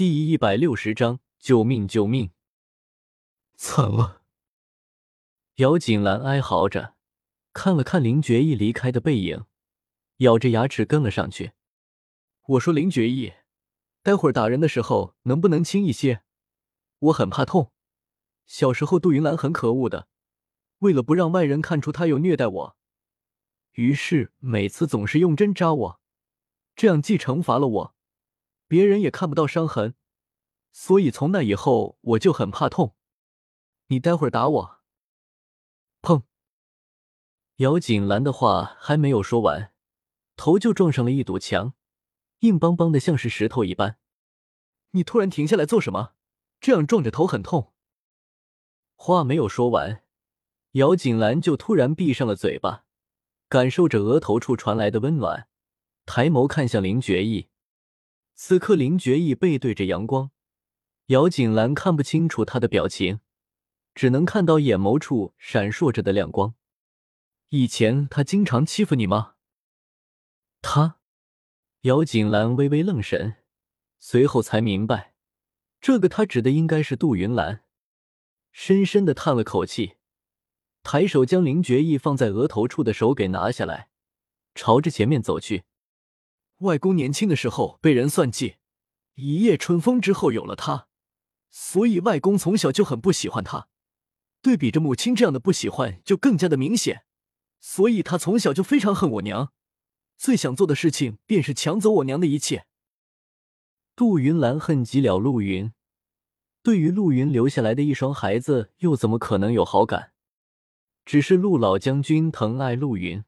第一百六十章，救命！救命！惨了！姚锦兰哀嚎着，看了看林觉意离开的背影，咬着牙齿跟了上去。我说：“林觉意，待会儿打人的时候能不能轻一些？我很怕痛。小时候杜云兰很可恶的，为了不让外人看出她有虐待我，于是每次总是用针扎我，这样既惩罚了我。”别人也看不到伤痕，所以从那以后我就很怕痛。你待会儿打我。砰！姚锦兰的话还没有说完，头就撞上了一堵墙，硬邦邦的像是石头一般。你突然停下来做什么？这样撞着头很痛。话没有说完，姚锦兰就突然闭上了嘴巴，感受着额头处传来的温暖，抬眸看向林觉意。此刻，林觉意背对着阳光，姚锦兰看不清楚他的表情，只能看到眼眸处闪烁着的亮光。以前他经常欺负你吗？他，姚锦兰微微愣神，随后才明白，这个他指的应该是杜云兰，深深的叹了口气，抬手将林觉意放在额头处的手给拿下来，朝着前面走去。外公年轻的时候被人算计，一夜春风之后有了他，所以外公从小就很不喜欢他。对比着母亲这样的不喜欢，就更加的明显。所以他从小就非常恨我娘，最想做的事情便是抢走我娘的一切。杜云兰恨极了陆云，对于陆云留下来的一双孩子，又怎么可能有好感？只是陆老将军疼爱陆云。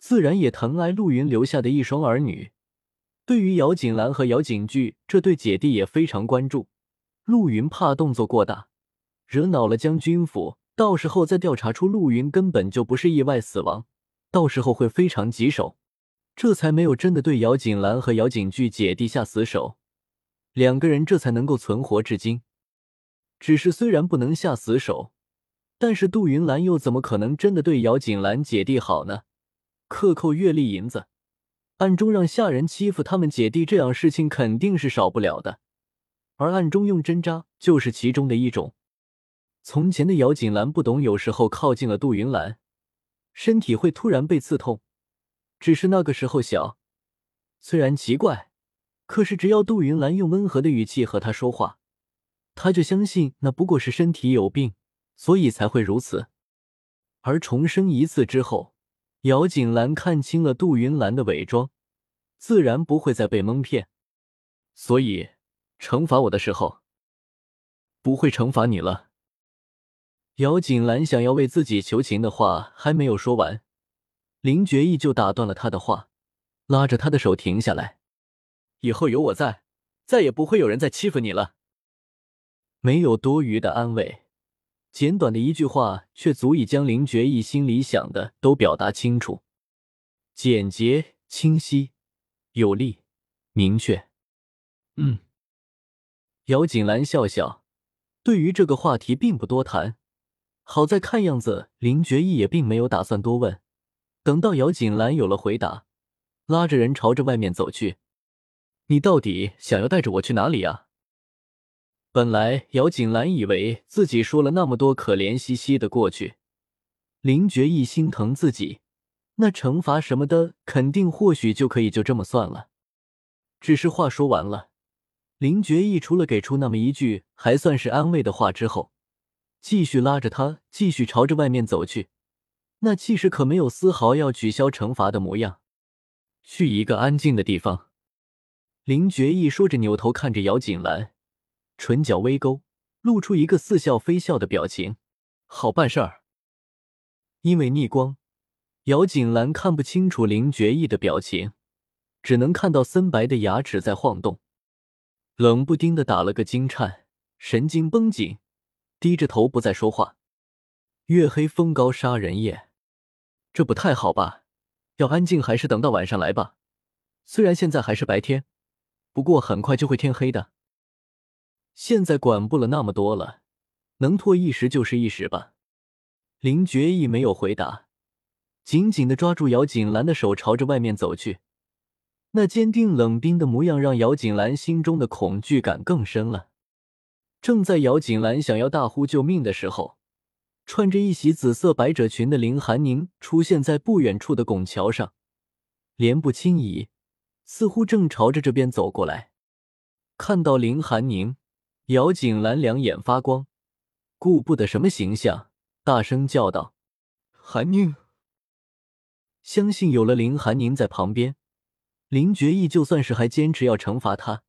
自然也疼爱陆云留下的一双儿女，对于姚锦兰和姚锦剧这对姐弟也非常关注。陆云怕动作过大，惹恼了将军府，到时候再调查出陆云根本就不是意外死亡，到时候会非常棘手，这才没有真的对姚锦兰和姚锦剧姐弟下死手，两个人这才能够存活至今。只是虽然不能下死手，但是杜云兰又怎么可能真的对姚锦兰姐弟好呢？克扣月例银子，暗中让下人欺负他们姐弟，这样事情肯定是少不了的。而暗中用针扎就是其中的一种。从前的姚锦兰不懂，有时候靠近了杜云兰，身体会突然被刺痛。只是那个时候小，虽然奇怪，可是只要杜云兰用温和的语气和他说话，他就相信那不过是身体有病，所以才会如此。而重生一次之后。姚锦兰看清了杜云兰的伪装，自然不会再被蒙骗，所以惩罚我的时候，不会惩罚你了。姚锦兰想要为自己求情的话还没有说完，林觉意就打断了他的话，拉着他的手停下来：“以后有我在，再也不会有人再欺负你了。”没有多余的安慰。简短的一句话，却足以将林觉意心里想的都表达清楚，简洁、清晰、有力、明确。嗯，姚锦兰笑笑，对于这个话题并不多谈。好在看样子林觉意也并没有打算多问。等到姚锦兰有了回答，拉着人朝着外面走去。你到底想要带着我去哪里呀？本来姚锦兰以为自己说了那么多可怜兮兮的过去，林觉意心疼自己，那惩罚什么的肯定或许就可以就这么算了。只是话说完了，林觉意除了给出那么一句还算是安慰的话之后，继续拉着他继续朝着外面走去，那气势可没有丝毫要取消惩罚的模样。去一个安静的地方，林觉意说着，扭头看着姚锦兰。唇角微勾，露出一个似笑非笑的表情。好办事儿。因为逆光，姚锦兰看不清楚林觉意的表情，只能看到森白的牙齿在晃动，冷不丁的打了个惊颤，神经绷紧，低着头不再说话。月黑风高杀人夜，这不太好吧？要安静还是等到晚上来吧？虽然现在还是白天，不过很快就会天黑的。现在管不了那么多了，能拖一时就是一时吧。林觉意没有回答，紧紧的抓住姚锦兰的手，朝着外面走去。那坚定冷冰的模样让姚锦兰心中的恐惧感更深了。正在姚锦兰想要大呼救命的时候，穿着一袭紫色百褶裙的林寒宁出现在不远处的拱桥上，莲步轻移，似乎正朝着这边走过来。看到林寒宁，姚景兰两眼发光，顾不得什么形象，大声叫道：“寒宁！”相信有了林寒宁在旁边。林觉义就算是还坚持要惩罚他，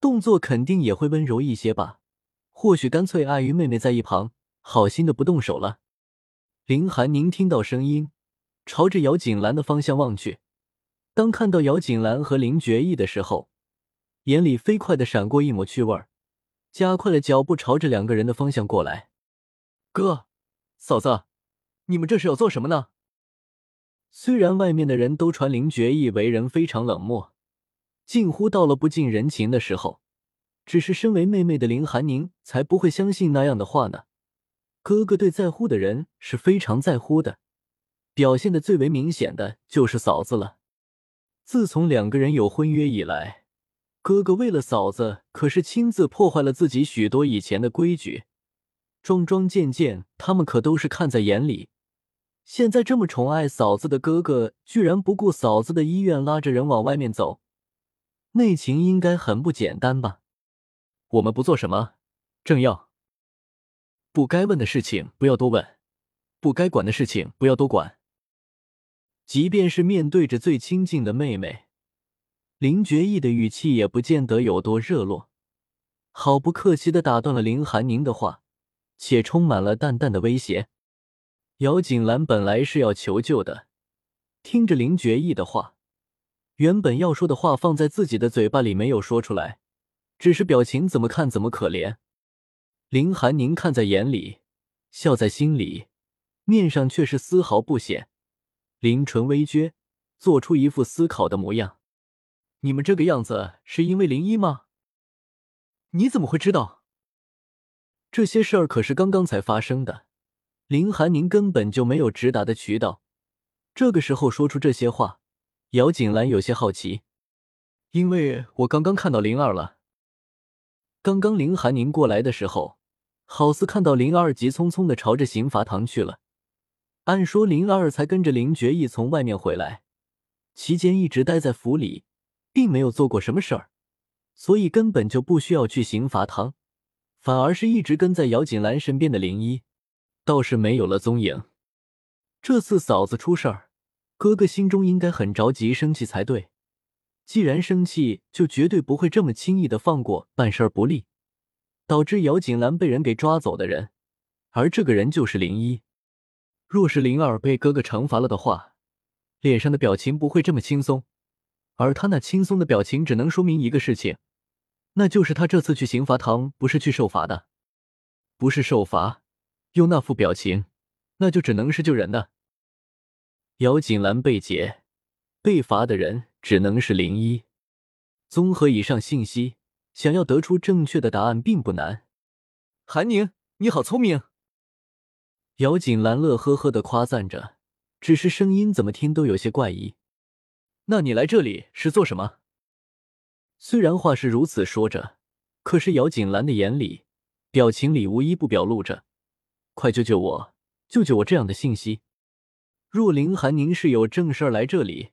动作肯定也会温柔一些吧。或许干脆碍于妹妹在一旁，好心的不动手了。林寒宁听到声音，朝着姚景兰的方向望去。当看到姚景兰和林觉义的时候，眼里飞快的闪过一抹趣味，加快了脚步，朝着两个人的方向过来。哥，嫂子，你们这是要做什么呢？虽然外面的人都传林觉义为人非常冷漠，近乎到了不近人情的时候，只是身为妹妹的林寒宁才不会相信那样的话呢。哥哥对在乎的人是非常在乎的，表现的最为明显的就是嫂子了。自从两个人有婚约以来，哥哥为了嫂子可是亲自破坏了自己许多以前的规矩，桩桩件件他们可都是看在眼里。现在这么宠爱嫂子的哥哥，居然不顾嫂子的意愿，拉着人往外面走，内情应该很不简单吧？我们不做什么，正要。不该问的事情不要多问，不该管的事情不要多管。即便是面对着最亲近的妹妹，林觉义的语气也不见得有多热络，毫不客气的打断了林寒宁的话，且充满了淡淡的威胁。姚锦兰本来是要求救的，听着林觉义的话，原本要说的话放在自己的嘴巴里没有说出来，只是表情怎么看怎么可怜。林寒宁看在眼里，笑在心里，面上却是丝毫不显，林唇微撅，做出一副思考的模样。你们这个样子是因为林一吗？你怎么会知道？这些事儿可是刚刚才发生的。林寒宁根本就没有直达的渠道，这个时候说出这些话，姚锦兰有些好奇，因为我刚刚看到灵儿了。刚刚林寒宁过来的时候，好似看到灵儿急匆匆的朝着刑罚堂去了。按说灵儿才跟着林觉义从外面回来，期间一直待在府里，并没有做过什么事儿，所以根本就不需要去刑罚堂，反而是一直跟在姚锦兰身边的林一。倒是没有了踪影。这次嫂子出事儿，哥哥心中应该很着急、生气才对。既然生气，就绝对不会这么轻易的放过办事儿不力、导致姚锦兰被人给抓走的人。而这个人就是林一。若是灵儿被哥哥惩罚了的话，脸上的表情不会这么轻松。而他那轻松的表情，只能说明一个事情，那就是他这次去刑罚堂不是去受罚的，不是受罚。用那副表情，那就只能是救人的。姚锦兰被劫，被罚的人只能是林一。综合以上信息，想要得出正确的答案并不难。韩宁，你好聪明！姚锦兰乐呵呵的夸赞着，只是声音怎么听都有些怪异。那你来这里是做什么？虽然话是如此说着，可是姚锦兰的眼里、表情里无一不表露着。快救救我！救救我！这样的信息。若林寒宁是有正事儿来这里，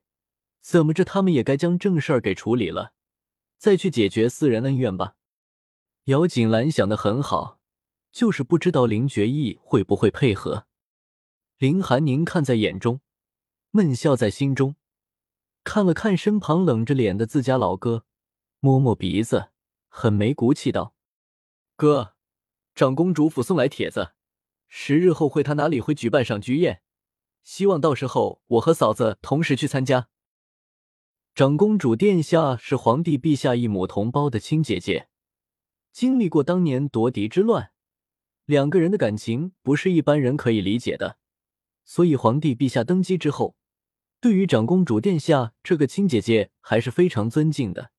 怎么着他们也该将正事儿给处理了，再去解决私人恩怨吧。姚锦兰想的很好，就是不知道林觉义会不会配合。林寒宁看在眼中，闷笑在心中，看了看身旁冷着脸的自家老哥，摸摸鼻子，很没骨气道：“哥，长公主府送来帖子。”十日后会他哪里会举办赏菊宴，希望到时候我和嫂子同时去参加。长公主殿下是皇帝陛下一母同胞的亲姐姐，经历过当年夺嫡之乱，两个人的感情不是一般人可以理解的，所以皇帝陛下登基之后，对于长公主殿下这个亲姐姐还是非常尊敬的，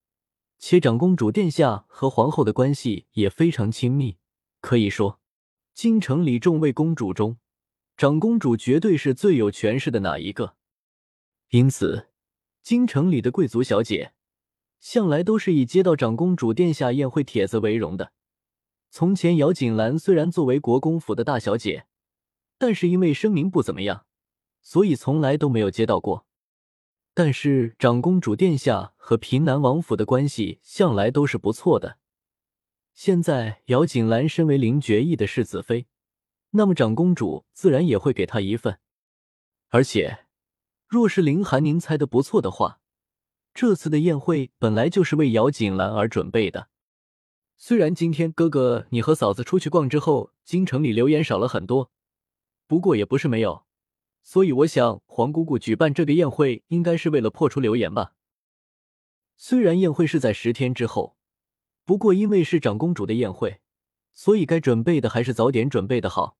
且长公主殿下和皇后的关系也非常亲密，可以说。京城里众位公主中，长公主绝对是最有权势的那一个，因此京城里的贵族小姐，向来都是以接到长公主殿下宴会帖子为荣的。从前，姚锦兰虽然作为国公府的大小姐，但是因为声名不怎么样，所以从来都没有接到过。但是长公主殿下和平南王府的关系向来都是不错的。现在姚锦兰身为林觉义的世子妃，那么长公主自然也会给她一份。而且，若是林寒宁猜的不错的话，这次的宴会本来就是为姚锦兰而准备的。虽然今天哥哥你和嫂子出去逛之后，京城里流言少了很多，不过也不是没有。所以我想，黄姑姑举办这个宴会，应该是为了破除流言吧。虽然宴会是在十天之后。不过，因为是长公主的宴会，所以该准备的还是早点准备的好。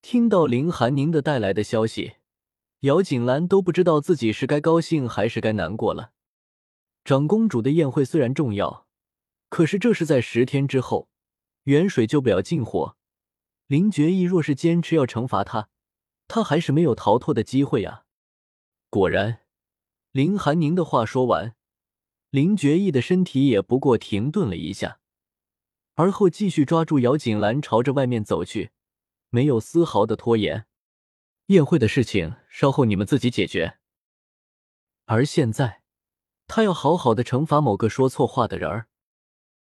听到林寒宁的带来的消息，姚锦兰都不知道自己是该高兴还是该难过了。长公主的宴会虽然重要，可是这是在十天之后，远水救不了近火。林觉义若是坚持要惩罚他，他还是没有逃脱的机会啊！果然，林寒宁的话说完。林觉义的身体也不过停顿了一下，而后继续抓住姚锦兰，朝着外面走去，没有丝毫的拖延。宴会的事情稍后你们自己解决。而现在，他要好好的惩罚某个说错话的人儿。